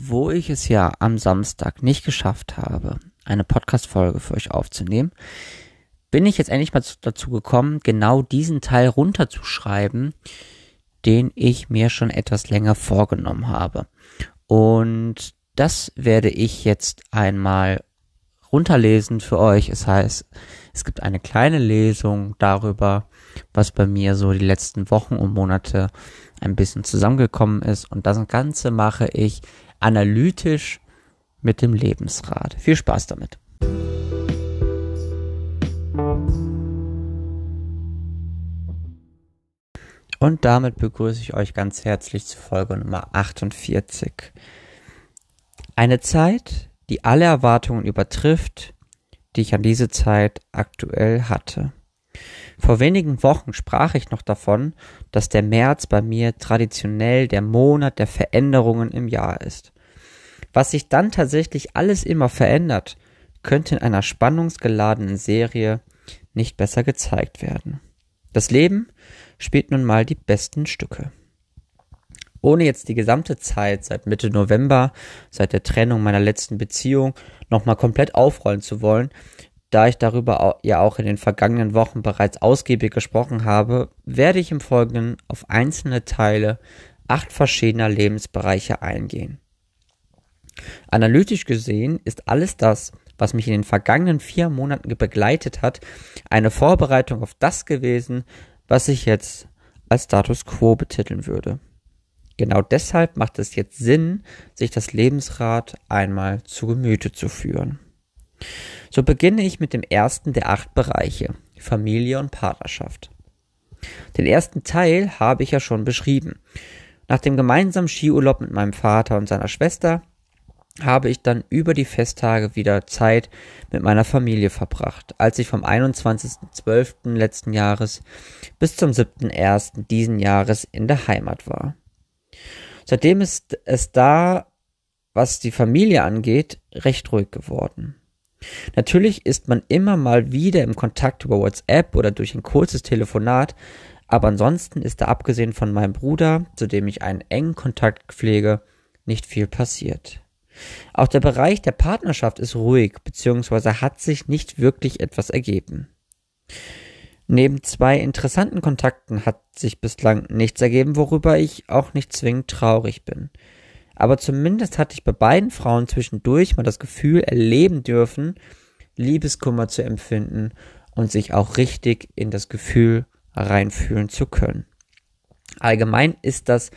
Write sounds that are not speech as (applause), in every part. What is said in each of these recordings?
wo ich es ja am Samstag nicht geschafft habe, eine Podcast-Folge für euch aufzunehmen, bin ich jetzt endlich mal dazu gekommen, genau diesen Teil runterzuschreiben, den ich mir schon etwas länger vorgenommen habe. Und das werde ich jetzt einmal runterlesen für euch. Es heißt, es gibt eine kleine Lesung darüber, was bei mir so die letzten Wochen und Monate ein bisschen zusammengekommen ist. Und das Ganze mache ich analytisch mit dem Lebensrat. Viel Spaß damit. Und damit begrüße ich euch ganz herzlich zu Folge Nummer 48. Eine Zeit, die alle Erwartungen übertrifft, die ich an diese Zeit aktuell hatte. Vor wenigen Wochen sprach ich noch davon, dass der März bei mir traditionell der Monat der Veränderungen im Jahr ist. Was sich dann tatsächlich alles immer verändert, könnte in einer spannungsgeladenen Serie nicht besser gezeigt werden. Das Leben spielt nun mal die besten Stücke. Ohne jetzt die gesamte Zeit seit Mitte November, seit der Trennung meiner letzten Beziehung, nochmal komplett aufrollen zu wollen, da ich darüber ja auch in den vergangenen Wochen bereits ausgiebig gesprochen habe, werde ich im Folgenden auf einzelne Teile acht verschiedener Lebensbereiche eingehen. Analytisch gesehen ist alles das, was mich in den vergangenen vier Monaten begleitet hat, eine Vorbereitung auf das gewesen, was ich jetzt als Status quo betiteln würde. Genau deshalb macht es jetzt Sinn, sich das Lebensrad einmal zu Gemüte zu führen. So beginne ich mit dem ersten der acht Bereiche, Familie und Partnerschaft. Den ersten Teil habe ich ja schon beschrieben. Nach dem gemeinsamen Skiurlaub mit meinem Vater und seiner Schwester habe ich dann über die Festtage wieder Zeit mit meiner Familie verbracht, als ich vom 21.12. letzten Jahres bis zum 7.1. diesen Jahres in der Heimat war. Seitdem ist es da, was die Familie angeht, recht ruhig geworden. Natürlich ist man immer mal wieder im Kontakt über WhatsApp oder durch ein kurzes Telefonat, aber ansonsten ist da abgesehen von meinem Bruder, zu dem ich einen engen Kontakt pflege, nicht viel passiert. Auch der Bereich der Partnerschaft ist ruhig, beziehungsweise hat sich nicht wirklich etwas ergeben. Neben zwei interessanten Kontakten hat sich bislang nichts ergeben, worüber ich auch nicht zwingend traurig bin aber zumindest hatte ich bei beiden Frauen zwischendurch mal das Gefühl erleben dürfen, Liebeskummer zu empfinden und sich auch richtig in das Gefühl reinfühlen zu können. Allgemein ist das,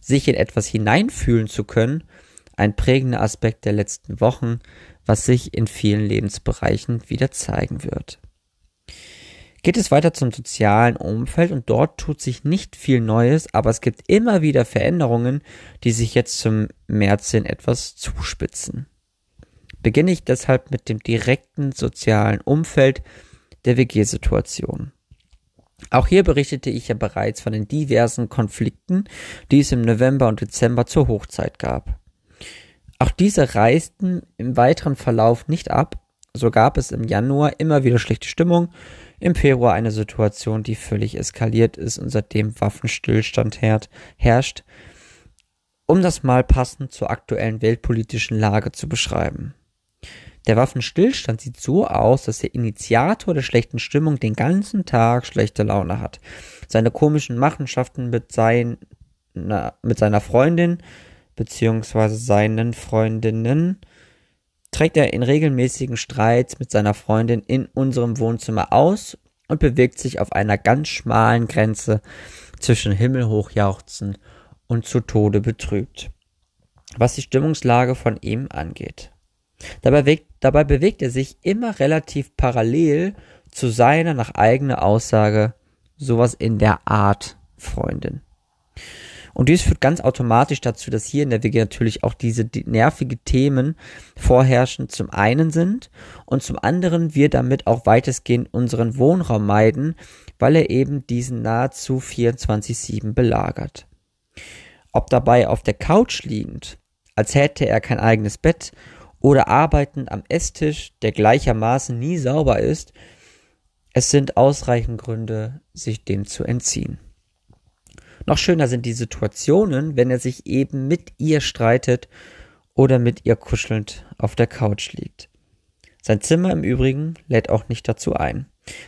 sich in etwas hineinfühlen zu können, ein prägender Aspekt der letzten Wochen, was sich in vielen Lebensbereichen wieder zeigen wird geht es weiter zum sozialen Umfeld und dort tut sich nicht viel Neues, aber es gibt immer wieder Veränderungen, die sich jetzt zum März hin etwas zuspitzen. Beginne ich deshalb mit dem direkten sozialen Umfeld der WG-Situation. Auch hier berichtete ich ja bereits von den diversen Konflikten, die es im November und Dezember zur Hochzeit gab. Auch diese reisten im weiteren Verlauf nicht ab, so gab es im Januar immer wieder schlechte Stimmung, im Februar eine Situation, die völlig eskaliert ist und seitdem Waffenstillstand herrscht, um das mal passend zur aktuellen weltpolitischen Lage zu beschreiben. Der Waffenstillstand sieht so aus, dass der Initiator der schlechten Stimmung den ganzen Tag schlechte Laune hat. Seine komischen Machenschaften mit, sein, na, mit seiner Freundin beziehungsweise seinen Freundinnen trägt er in regelmäßigen Streits mit seiner Freundin in unserem Wohnzimmer aus und bewegt sich auf einer ganz schmalen Grenze zwischen Himmelhochjauchzen und zu Tode betrübt, was die Stimmungslage von ihm angeht. Dabei, bewegt, dabei bewegt er sich immer relativ parallel zu seiner nach eigener Aussage sowas in der Art Freundin. Und dies führt ganz automatisch dazu, dass hier in der WG natürlich auch diese nervige Themen vorherrschend zum einen sind und zum anderen wir damit auch weitestgehend unseren Wohnraum meiden, weil er eben diesen nahezu 24-7 belagert. Ob dabei auf der Couch liegend, als hätte er kein eigenes Bett, oder arbeitend am Esstisch, der gleichermaßen nie sauber ist, es sind ausreichend Gründe, sich dem zu entziehen. Noch schöner sind die Situationen, wenn er sich eben mit ihr streitet oder mit ihr kuschelnd auf der Couch liegt. Sein Zimmer im Übrigen lädt auch nicht dazu ein,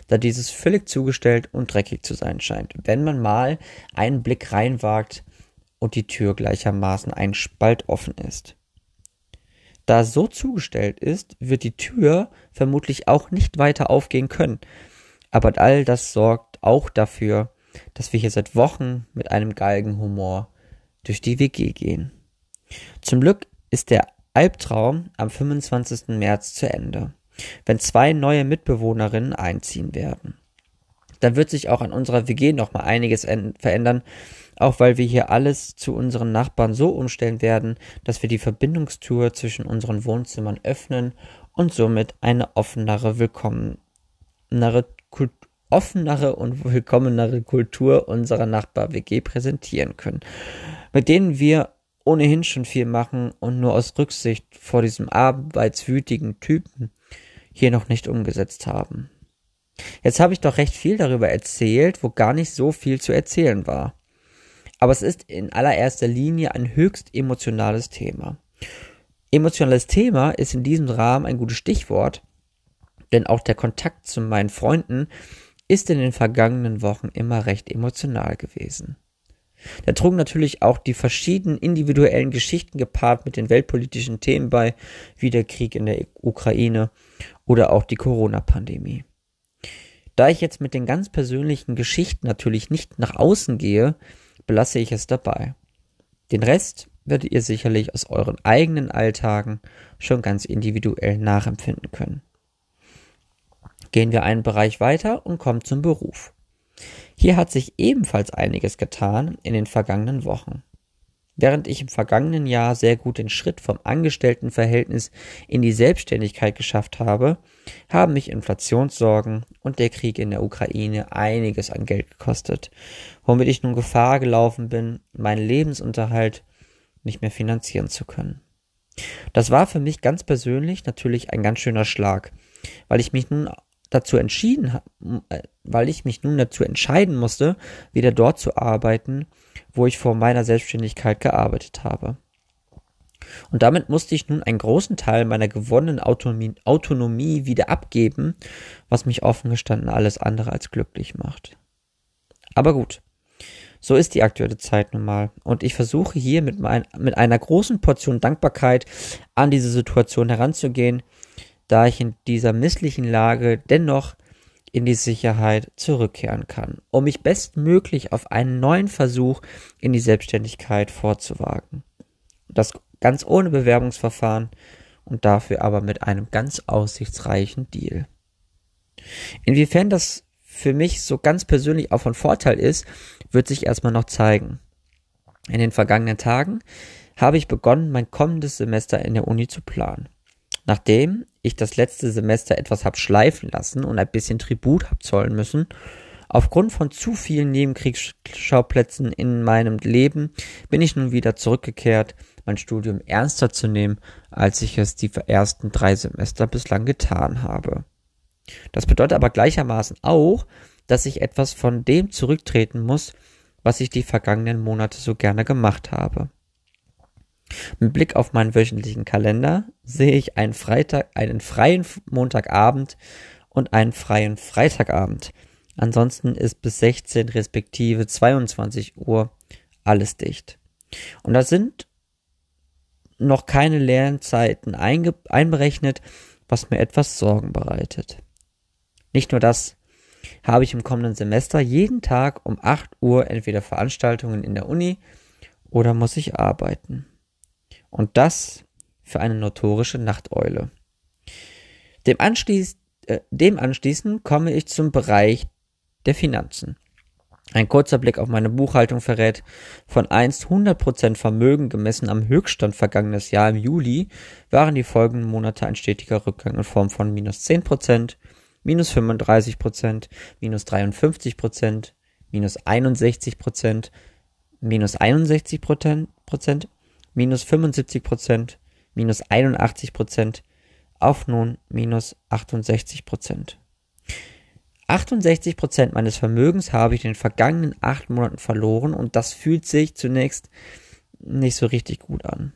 da dieses völlig zugestellt und dreckig zu sein scheint, wenn man mal einen Blick reinwagt und die Tür gleichermaßen ein Spalt offen ist. Da es so zugestellt ist, wird die Tür vermutlich auch nicht weiter aufgehen können. Aber all das sorgt auch dafür, dass wir hier seit Wochen mit einem Galgenhumor durch die WG gehen. Zum Glück ist der Albtraum am 25. März zu Ende, wenn zwei neue Mitbewohnerinnen einziehen werden. Dann wird sich auch an unserer WG nochmal einiges verändern, auch weil wir hier alles zu unseren Nachbarn so umstellen werden, dass wir die Verbindungstour zwischen unseren Wohnzimmern öffnen und somit eine offenere, willkommenere, Kult offenere und willkommenere Kultur unserer Nachbar-WG präsentieren können, mit denen wir ohnehin schon viel machen und nur aus Rücksicht vor diesem arbeitswütigen Typen hier noch nicht umgesetzt haben. Jetzt habe ich doch recht viel darüber erzählt, wo gar nicht so viel zu erzählen war. Aber es ist in allererster Linie ein höchst emotionales Thema. Emotionales Thema ist in diesem Rahmen ein gutes Stichwort, denn auch der Kontakt zu meinen Freunden ist in den vergangenen Wochen immer recht emotional gewesen. Da trugen natürlich auch die verschiedenen individuellen Geschichten gepaart mit den weltpolitischen Themen bei, wie der Krieg in der Ukraine oder auch die Corona-Pandemie. Da ich jetzt mit den ganz persönlichen Geschichten natürlich nicht nach außen gehe, belasse ich es dabei. Den Rest werdet ihr sicherlich aus euren eigenen Alltagen schon ganz individuell nachempfinden können. Gehen wir einen Bereich weiter und kommen zum Beruf. Hier hat sich ebenfalls einiges getan in den vergangenen Wochen. Während ich im vergangenen Jahr sehr gut den Schritt vom Angestelltenverhältnis in die Selbstständigkeit geschafft habe, haben mich Inflationssorgen und der Krieg in der Ukraine einiges an Geld gekostet, womit ich nun Gefahr gelaufen bin, meinen Lebensunterhalt nicht mehr finanzieren zu können. Das war für mich ganz persönlich natürlich ein ganz schöner Schlag, weil ich mich nun dazu entschieden, äh, weil ich mich nun dazu entscheiden musste, wieder dort zu arbeiten, wo ich vor meiner Selbstständigkeit gearbeitet habe. Und damit musste ich nun einen großen Teil meiner gewonnenen Autonomie, Autonomie wieder abgeben, was mich offen gestanden alles andere als glücklich macht. Aber gut, so ist die aktuelle Zeit nun mal. Und ich versuche hier mit, mein, mit einer großen Portion Dankbarkeit an diese Situation heranzugehen, da ich in dieser misslichen Lage dennoch in die Sicherheit zurückkehren kann, um mich bestmöglich auf einen neuen Versuch in die Selbstständigkeit vorzuwagen. Das ganz ohne Bewerbungsverfahren und dafür aber mit einem ganz aussichtsreichen Deal. Inwiefern das für mich so ganz persönlich auch von Vorteil ist, wird sich erstmal noch zeigen. In den vergangenen Tagen habe ich begonnen, mein kommendes Semester in der Uni zu planen. Nachdem ich das letzte Semester etwas hab schleifen lassen und ein bisschen Tribut hab zollen müssen, aufgrund von zu vielen Nebenkriegsschauplätzen in meinem Leben bin ich nun wieder zurückgekehrt, mein Studium ernster zu nehmen, als ich es die ersten drei Semester bislang getan habe. Das bedeutet aber gleichermaßen auch, dass ich etwas von dem zurücktreten muss, was ich die vergangenen Monate so gerne gemacht habe. Mit Blick auf meinen wöchentlichen Kalender sehe ich einen Freitag, einen freien Montagabend und einen freien Freitagabend. Ansonsten ist bis 16 respektive 22 Uhr alles dicht. Und da sind noch keine leeren Zeiten einberechnet, was mir etwas Sorgen bereitet. Nicht nur das, habe ich im kommenden Semester jeden Tag um 8 Uhr entweder Veranstaltungen in der Uni oder muss ich arbeiten. Und das für eine notorische Nachteule. Dem, anschließ, äh, dem anschließend komme ich zum Bereich der Finanzen. Ein kurzer Blick auf meine Buchhaltung verrät, von einst 100% Vermögen gemessen am Höchststand vergangenes Jahr im Juli waren die folgenden Monate ein stetiger Rückgang in Form von minus 10%, minus 35%, minus 53%, minus 61%, minus 61%, minus 75 Prozent, minus 81 Prozent, auf nun minus 68 Prozent. 68 Prozent meines Vermögens habe ich in den vergangenen acht Monaten verloren und das fühlt sich zunächst nicht so richtig gut an.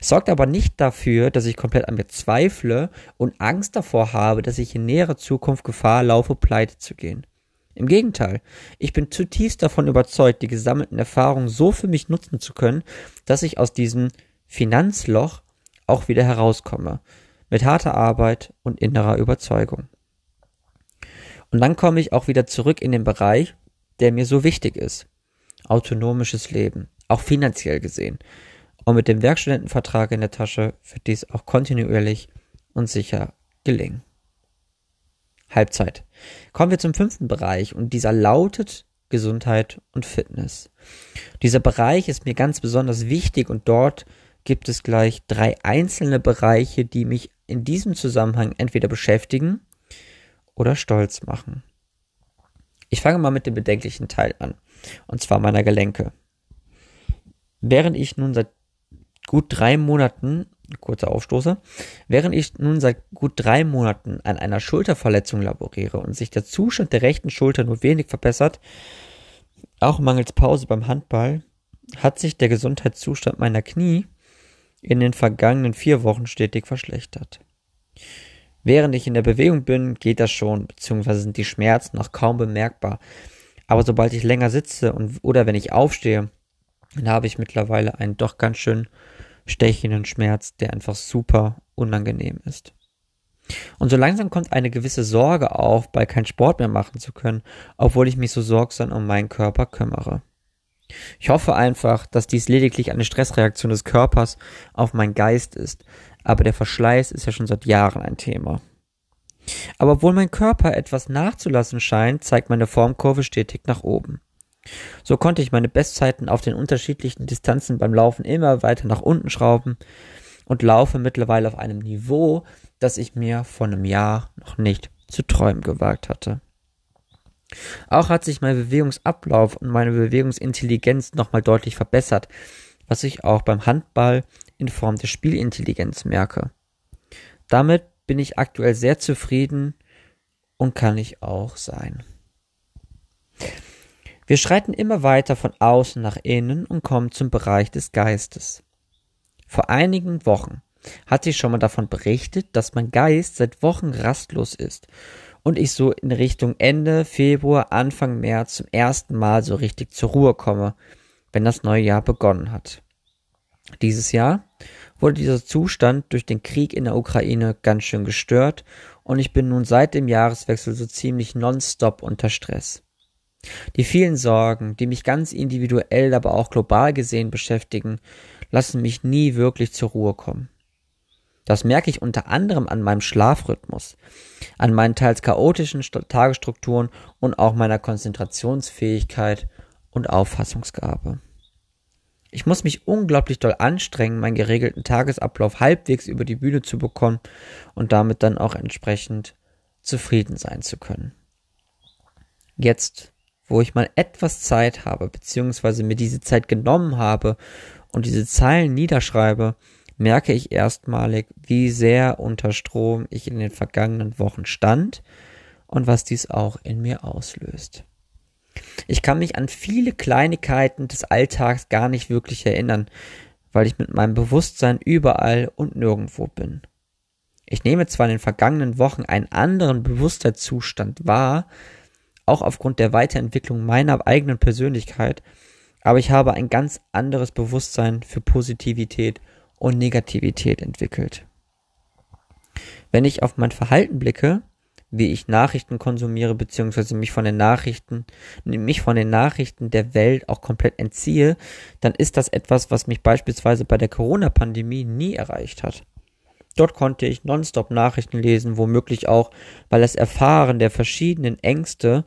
Es sorgt aber nicht dafür, dass ich komplett an mir zweifle und Angst davor habe, dass ich in näherer Zukunft Gefahr laufe, pleite zu gehen. Im Gegenteil, ich bin zutiefst davon überzeugt, die gesammelten Erfahrungen so für mich nutzen zu können, dass ich aus diesem Finanzloch auch wieder herauskomme, mit harter Arbeit und innerer Überzeugung. Und dann komme ich auch wieder zurück in den Bereich, der mir so wichtig ist. Autonomisches Leben, auch finanziell gesehen. Und mit dem Werkstudentenvertrag in der Tasche wird dies auch kontinuierlich und sicher gelingen. Halbzeit. Kommen wir zum fünften Bereich und dieser lautet Gesundheit und Fitness. Dieser Bereich ist mir ganz besonders wichtig und dort gibt es gleich drei einzelne Bereiche, die mich in diesem Zusammenhang entweder beschäftigen oder stolz machen. Ich fange mal mit dem bedenklichen Teil an, und zwar meiner Gelenke. Während ich nun seit gut drei Monaten, kurzer Aufstoße, während ich nun seit gut drei Monaten an einer Schulterverletzung laboriere und sich der Zustand der rechten Schulter nur wenig verbessert, auch mangels Pause beim Handball, hat sich der Gesundheitszustand meiner Knie in den vergangenen vier Wochen stetig verschlechtert. Während ich in der Bewegung bin, geht das schon, beziehungsweise sind die Schmerzen noch kaum bemerkbar. Aber sobald ich länger sitze und, oder wenn ich aufstehe, dann habe ich mittlerweile einen doch ganz schön stechenden Schmerz, der einfach super unangenehm ist. Und so langsam kommt eine gewisse Sorge auf, bald keinen Sport mehr machen zu können, obwohl ich mich so sorgsam um meinen Körper kümmere. Ich hoffe einfach, dass dies lediglich eine Stressreaktion des Körpers auf meinen Geist ist, aber der Verschleiß ist ja schon seit Jahren ein Thema. Aber obwohl mein Körper etwas nachzulassen scheint, zeigt meine Formkurve stetig nach oben. So konnte ich meine Bestzeiten auf den unterschiedlichen Distanzen beim Laufen immer weiter nach unten schrauben und laufe mittlerweile auf einem Niveau, das ich mir vor einem Jahr noch nicht zu träumen gewagt hatte. Auch hat sich mein Bewegungsablauf und meine Bewegungsintelligenz nochmal deutlich verbessert, was ich auch beim Handball in Form der Spielintelligenz merke. Damit bin ich aktuell sehr zufrieden und kann ich auch sein. Wir schreiten immer weiter von außen nach innen und kommen zum Bereich des Geistes. Vor einigen Wochen hatte ich schon mal davon berichtet, dass mein Geist seit Wochen rastlos ist und ich so in Richtung Ende Februar, Anfang März zum ersten Mal so richtig zur Ruhe komme, wenn das neue Jahr begonnen hat. Dieses Jahr wurde dieser Zustand durch den Krieg in der Ukraine ganz schön gestört und ich bin nun seit dem Jahreswechsel so ziemlich nonstop unter Stress. Die vielen Sorgen, die mich ganz individuell, aber auch global gesehen beschäftigen, lassen mich nie wirklich zur Ruhe kommen. Das merke ich unter anderem an meinem Schlafrhythmus, an meinen teils chaotischen Tagesstrukturen und auch meiner Konzentrationsfähigkeit und Auffassungsgabe. Ich muss mich unglaublich doll anstrengen, meinen geregelten Tagesablauf halbwegs über die Bühne zu bekommen und damit dann auch entsprechend zufrieden sein zu können. Jetzt, wo ich mal etwas Zeit habe, beziehungsweise mir diese Zeit genommen habe und diese Zeilen niederschreibe, merke ich erstmalig, wie sehr unter Strom ich in den vergangenen Wochen stand und was dies auch in mir auslöst. Ich kann mich an viele Kleinigkeiten des Alltags gar nicht wirklich erinnern, weil ich mit meinem Bewusstsein überall und nirgendwo bin. Ich nehme zwar in den vergangenen Wochen einen anderen Bewusstseinszustand wahr, auch aufgrund der Weiterentwicklung meiner eigenen Persönlichkeit, aber ich habe ein ganz anderes Bewusstsein für Positivität und Negativität entwickelt. Wenn ich auf mein Verhalten blicke, wie ich Nachrichten konsumiere, beziehungsweise mich von den Nachrichten, mich von den Nachrichten der Welt auch komplett entziehe, dann ist das etwas, was mich beispielsweise bei der Corona-Pandemie nie erreicht hat. Dort konnte ich nonstop Nachrichten lesen, womöglich auch, weil das Erfahren der verschiedenen Ängste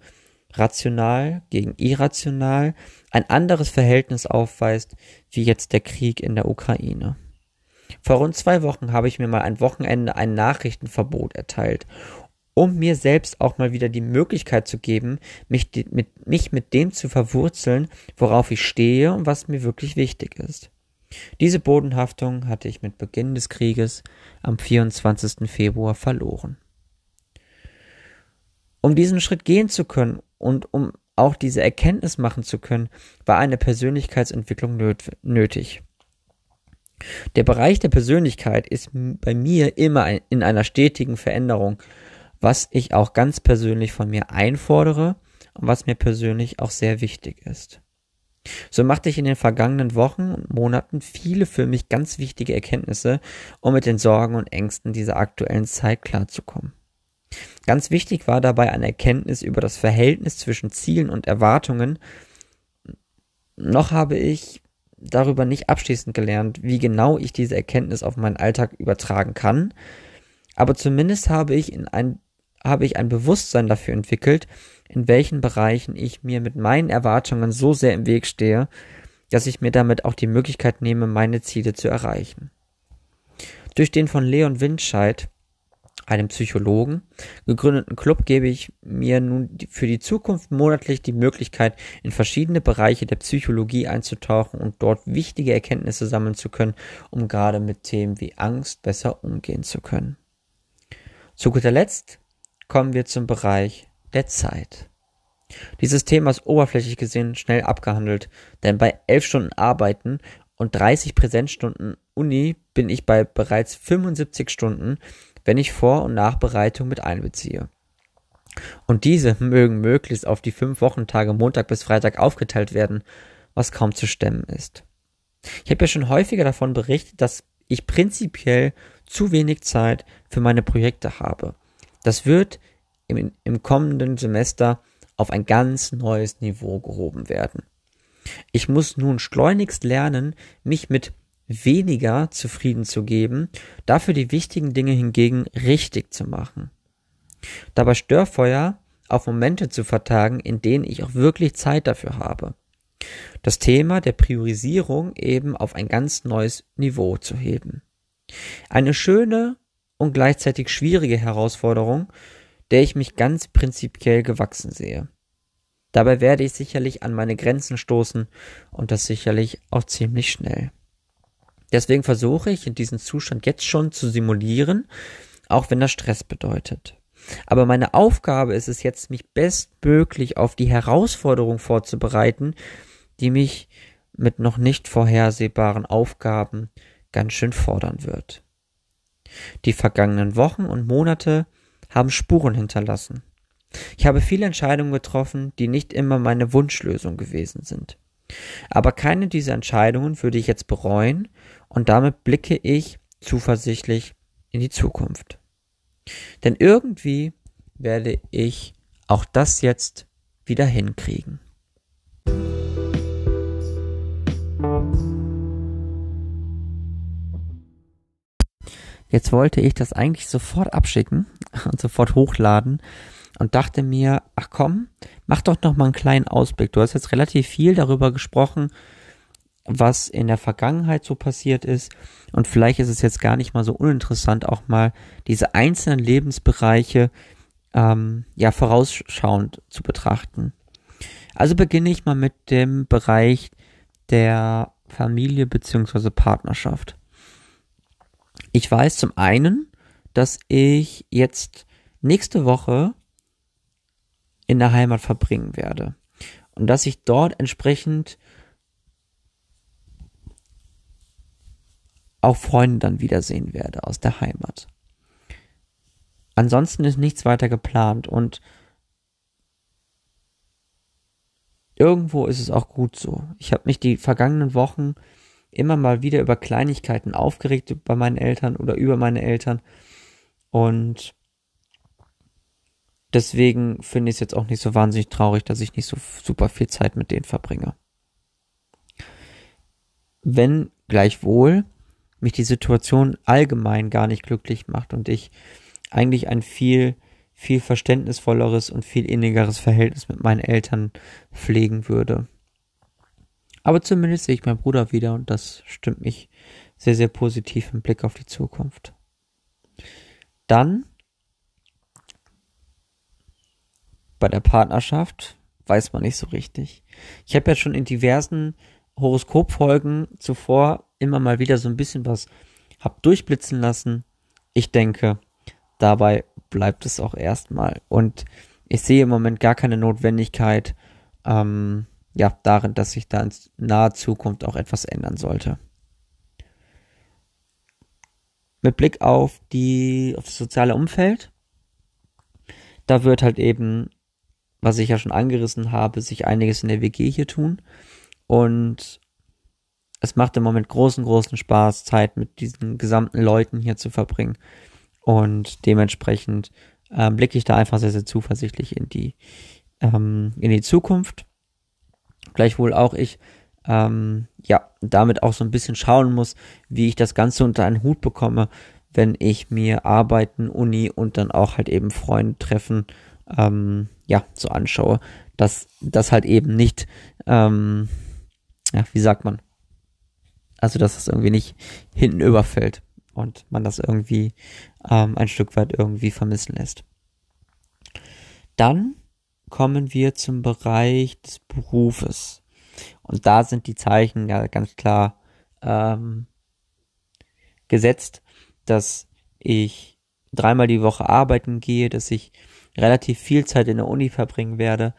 rational gegen irrational ein anderes Verhältnis aufweist, wie jetzt der Krieg in der Ukraine. Vor rund zwei Wochen habe ich mir mal ein Wochenende ein Nachrichtenverbot erteilt um mir selbst auch mal wieder die Möglichkeit zu geben, mich mit, mich mit dem zu verwurzeln, worauf ich stehe und was mir wirklich wichtig ist. Diese Bodenhaftung hatte ich mit Beginn des Krieges am 24. Februar verloren. Um diesen Schritt gehen zu können und um auch diese Erkenntnis machen zu können, war eine Persönlichkeitsentwicklung nötig. Der Bereich der Persönlichkeit ist bei mir immer in einer stetigen Veränderung, was ich auch ganz persönlich von mir einfordere und was mir persönlich auch sehr wichtig ist. So machte ich in den vergangenen Wochen und Monaten viele für mich ganz wichtige Erkenntnisse, um mit den Sorgen und Ängsten dieser aktuellen Zeit klarzukommen. Ganz wichtig war dabei eine Erkenntnis über das Verhältnis zwischen Zielen und Erwartungen. Noch habe ich darüber nicht abschließend gelernt, wie genau ich diese Erkenntnis auf meinen Alltag übertragen kann, aber zumindest habe ich in ein habe ich ein Bewusstsein dafür entwickelt, in welchen Bereichen ich mir mit meinen Erwartungen so sehr im Weg stehe, dass ich mir damit auch die Möglichkeit nehme, meine Ziele zu erreichen. Durch den von Leon Windscheid, einem Psychologen, gegründeten Club gebe ich mir nun für die Zukunft monatlich die Möglichkeit, in verschiedene Bereiche der Psychologie einzutauchen und dort wichtige Erkenntnisse sammeln zu können, um gerade mit Themen wie Angst besser umgehen zu können. Zu guter Letzt kommen wir zum Bereich der Zeit. Dieses Thema ist oberflächlich gesehen schnell abgehandelt, denn bei elf Stunden Arbeiten und 30 Präsenzstunden Uni bin ich bei bereits 75 Stunden, wenn ich Vor- und Nachbereitung mit einbeziehe. Und diese mögen möglichst auf die fünf Wochentage Montag bis Freitag aufgeteilt werden, was kaum zu stemmen ist. Ich habe ja schon häufiger davon berichtet, dass ich prinzipiell zu wenig Zeit für meine Projekte habe. Das wird im, im kommenden Semester auf ein ganz neues Niveau gehoben werden. Ich muss nun schleunigst lernen, mich mit weniger zufrieden zu geben, dafür die wichtigen Dinge hingegen richtig zu machen. Dabei Störfeuer auf Momente zu vertagen, in denen ich auch wirklich Zeit dafür habe. Das Thema der Priorisierung eben auf ein ganz neues Niveau zu heben. Eine schöne und gleichzeitig schwierige Herausforderung, der ich mich ganz prinzipiell gewachsen sehe. Dabei werde ich sicherlich an meine Grenzen stoßen und das sicherlich auch ziemlich schnell. Deswegen versuche ich in diesem Zustand jetzt schon zu simulieren, auch wenn das Stress bedeutet. Aber meine Aufgabe ist es jetzt, mich bestmöglich auf die Herausforderung vorzubereiten, die mich mit noch nicht vorhersehbaren Aufgaben ganz schön fordern wird. Die vergangenen Wochen und Monate haben Spuren hinterlassen. Ich habe viele Entscheidungen getroffen, die nicht immer meine Wunschlösung gewesen sind. Aber keine dieser Entscheidungen würde ich jetzt bereuen und damit blicke ich zuversichtlich in die Zukunft. Denn irgendwie werde ich auch das jetzt wieder hinkriegen. Jetzt wollte ich das eigentlich sofort abschicken (laughs) und sofort hochladen und dachte mir, ach komm, mach doch noch mal einen kleinen Ausblick. Du hast jetzt relativ viel darüber gesprochen, was in der Vergangenheit so passiert ist und vielleicht ist es jetzt gar nicht mal so uninteressant, auch mal diese einzelnen Lebensbereiche ähm, ja vorausschauend zu betrachten. Also beginne ich mal mit dem Bereich der Familie beziehungsweise Partnerschaft. Ich weiß zum einen, dass ich jetzt nächste Woche in der Heimat verbringen werde und dass ich dort entsprechend auch Freunde dann wiedersehen werde aus der Heimat. Ansonsten ist nichts weiter geplant und irgendwo ist es auch gut so. Ich habe mich die vergangenen Wochen immer mal wieder über Kleinigkeiten aufgeregt bei meinen Eltern oder über meine Eltern. Und deswegen finde ich es jetzt auch nicht so wahnsinnig traurig, dass ich nicht so super viel Zeit mit denen verbringe. Wenn gleichwohl mich die Situation allgemein gar nicht glücklich macht und ich eigentlich ein viel, viel verständnisvolleres und viel innigeres Verhältnis mit meinen Eltern pflegen würde. Aber zumindest sehe ich meinen Bruder wieder und das stimmt mich sehr, sehr positiv im Blick auf die Zukunft. Dann bei der Partnerschaft weiß man nicht so richtig. Ich habe ja schon in diversen Horoskopfolgen zuvor immer mal wieder so ein bisschen was hab durchblitzen lassen. Ich denke, dabei bleibt es auch erstmal. Und ich sehe im Moment gar keine Notwendigkeit, ähm, ja, darin, dass sich da in naher Zukunft auch etwas ändern sollte. mit Blick auf die, auf das soziale Umfeld, da wird halt eben, was ich ja schon angerissen habe, sich einiges in der WG hier tun. Und es macht im Moment großen, großen Spaß, Zeit mit diesen gesamten Leuten hier zu verbringen. Und dementsprechend äh, blicke ich da einfach sehr, sehr zuversichtlich in die, ähm, in die Zukunft. Gleichwohl auch ich, ähm, ja, damit auch so ein bisschen schauen muss, wie ich das Ganze unter einen Hut bekomme, wenn ich mir Arbeiten, Uni und dann auch halt eben Freunde treffen, ähm, ja, so anschaue, dass das halt eben nicht, ähm, ja, wie sagt man, also dass es irgendwie nicht hinten überfällt und man das irgendwie ähm, ein Stück weit irgendwie vermissen lässt. Dann kommen wir zum Bereich des Berufes. Und da sind die Zeichen ja ganz klar ähm, gesetzt, dass ich dreimal die Woche arbeiten gehe, dass ich relativ viel Zeit in der Uni verbringen werde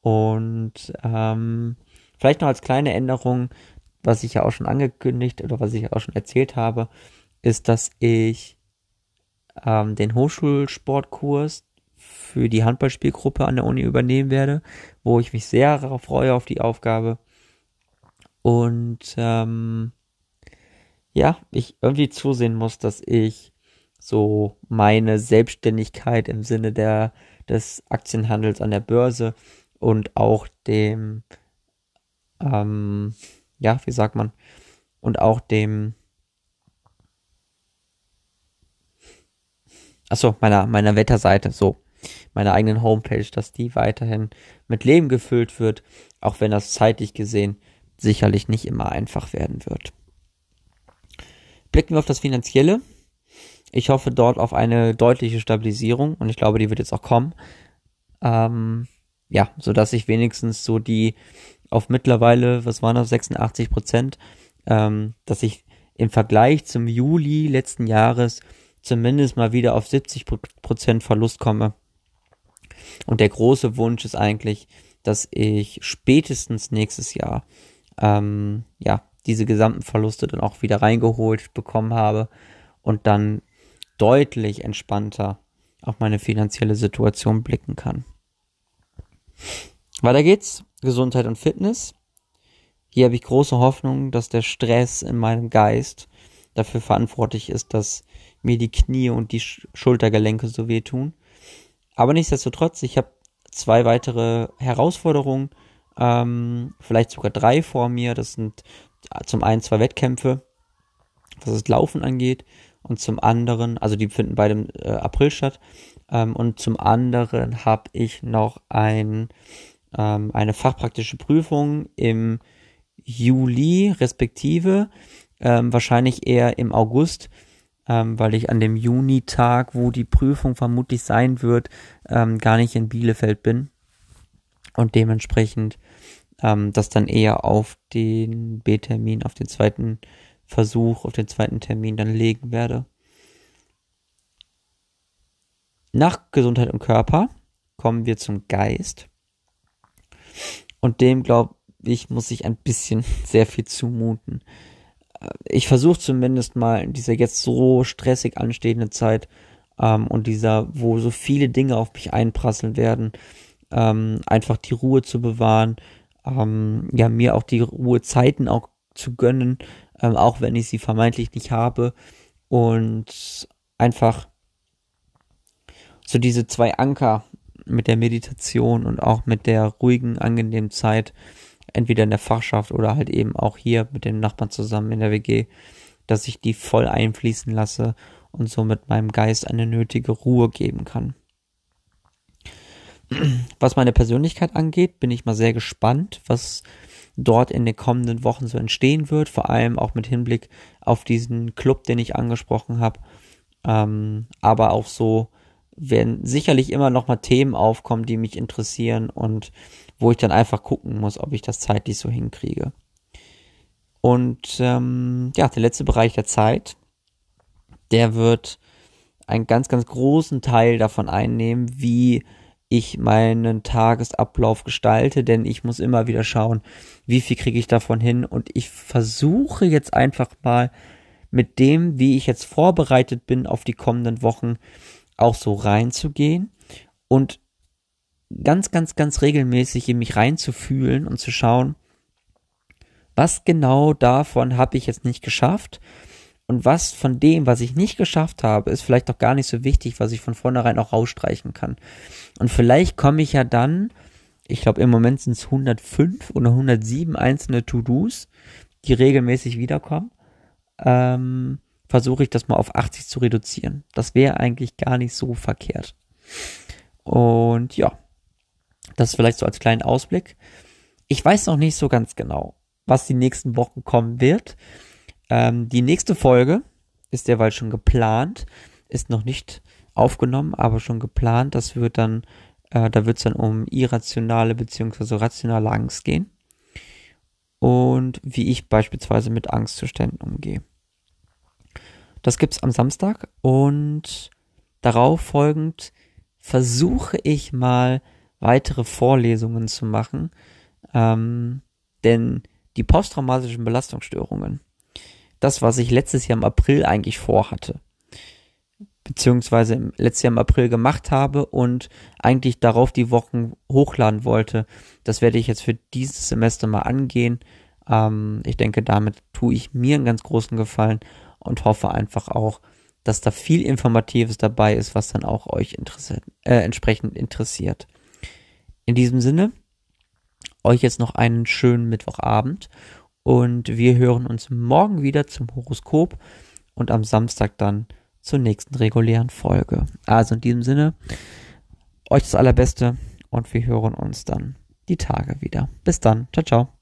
und ähm, vielleicht noch als kleine Änderung, was ich ja auch schon angekündigt oder was ich auch schon erzählt habe, ist, dass ich ähm, den Hochschulsportkurs für die Handballspielgruppe an der Uni übernehmen werde, wo ich mich sehr freue auf die Aufgabe. Und ähm, ja, ich irgendwie zusehen muss, dass ich so meine Selbstständigkeit im Sinne der des Aktienhandels an der Börse und auch dem ähm, ja, wie sagt man, und auch dem achso, meiner, meiner Wetterseite, so, meiner eigenen Homepage, dass die weiterhin mit Leben gefüllt wird, auch wenn das zeitlich gesehen sicherlich nicht immer einfach werden wird. Blicken wir auf das Finanzielle. Ich hoffe dort auf eine deutliche Stabilisierung und ich glaube, die wird jetzt auch kommen. Ähm, ja, so dass ich wenigstens so die auf mittlerweile, was waren das, 86 Prozent, ähm, dass ich im Vergleich zum Juli letzten Jahres zumindest mal wieder auf 70 Prozent Verlust komme. Und der große Wunsch ist eigentlich, dass ich spätestens nächstes Jahr ähm, ja diese gesamten Verluste dann auch wieder reingeholt bekommen habe und dann deutlich entspannter auf meine finanzielle Situation blicken kann. Weiter geht's. Gesundheit und Fitness. Hier habe ich große Hoffnung, dass der Stress in meinem Geist dafür verantwortlich ist, dass mir die Knie und die Schultergelenke so wehtun. Aber nichtsdestotrotz, ich habe zwei weitere Herausforderungen, ähm, vielleicht sogar drei vor mir. Das sind zum einen zwei Wettkämpfe, was das Laufen angeht, und zum anderen, also die finden beide im äh, April statt, ähm, und zum anderen habe ich noch ein ähm, eine fachpraktische Prüfung im Juli respektive, ähm, wahrscheinlich eher im August, ähm, weil ich an dem Junitag, wo die Prüfung vermutlich sein wird, ähm, gar nicht in Bielefeld bin und dementsprechend ähm, das dann eher auf den B-Termin, auf den zweiten Versuch, auf den zweiten Termin dann legen werde. Nach Gesundheit und Körper kommen wir zum Geist. Und dem, glaube ich, muss ich ein bisschen (laughs) sehr viel zumuten. Ich versuche zumindest mal in dieser jetzt so stressig anstehenden Zeit ähm, und dieser, wo so viele Dinge auf mich einprasseln werden, ähm, einfach die Ruhe zu bewahren, ähm, ja, mir auch die Ruhezeiten auch zu gönnen, ähm, auch wenn ich sie vermeintlich nicht habe. Und einfach so diese zwei Anker mit der Meditation und auch mit der ruhigen, angenehmen Zeit, entweder in der Fachschaft oder halt eben auch hier mit den Nachbarn zusammen in der WG, dass ich die voll einfließen lasse und somit meinem Geist eine nötige Ruhe geben kann. Was meine Persönlichkeit angeht, bin ich mal sehr gespannt, was dort in den kommenden Wochen so entstehen wird, vor allem auch mit Hinblick auf diesen Club, den ich angesprochen habe, ähm, aber auch so werden sicherlich immer noch mal Themen aufkommen, die mich interessieren und wo ich dann einfach gucken muss, ob ich das zeitlich so hinkriege. Und ähm, ja, der letzte Bereich der Zeit, der wird einen ganz, ganz großen Teil davon einnehmen, wie ich meinen Tagesablauf gestalte, denn ich muss immer wieder schauen, wie viel kriege ich davon hin und ich versuche jetzt einfach mal mit dem, wie ich jetzt vorbereitet bin, auf die kommenden Wochen auch so reinzugehen und ganz, ganz, ganz regelmäßig in mich reinzufühlen und zu schauen, was genau davon habe ich jetzt nicht geschafft und was von dem, was ich nicht geschafft habe, ist vielleicht auch gar nicht so wichtig, was ich von vornherein auch rausstreichen kann. Und vielleicht komme ich ja dann, ich glaube im Moment sind es 105 oder 107 einzelne To-Dos, die regelmäßig wiederkommen. Ähm, versuche ich das mal auf 80 zu reduzieren. Das wäre eigentlich gar nicht so verkehrt. Und ja, das vielleicht so als kleinen Ausblick. Ich weiß noch nicht so ganz genau, was die nächsten Wochen kommen wird. Ähm, die nächste Folge ist derweil schon geplant, ist noch nicht aufgenommen, aber schon geplant. Das wird dann, äh, da wird es dann um irrationale bzw. rationale Angst gehen. Und wie ich beispielsweise mit Angstzuständen umgehe. Das gibt's am Samstag und darauf folgend versuche ich mal weitere Vorlesungen zu machen, ähm, denn die posttraumatischen Belastungsstörungen, das, was ich letztes Jahr im April eigentlich vorhatte, beziehungsweise im letztes Jahr im April gemacht habe und eigentlich darauf die Wochen hochladen wollte, das werde ich jetzt für dieses Semester mal angehen. Ähm, ich denke, damit tue ich mir einen ganz großen Gefallen und hoffe einfach auch, dass da viel Informatives dabei ist, was dann auch euch interessiert, äh, entsprechend interessiert. In diesem Sinne, euch jetzt noch einen schönen Mittwochabend und wir hören uns morgen wieder zum Horoskop und am Samstag dann zur nächsten regulären Folge. Also in diesem Sinne, euch das Allerbeste und wir hören uns dann die Tage wieder. Bis dann. Ciao, ciao.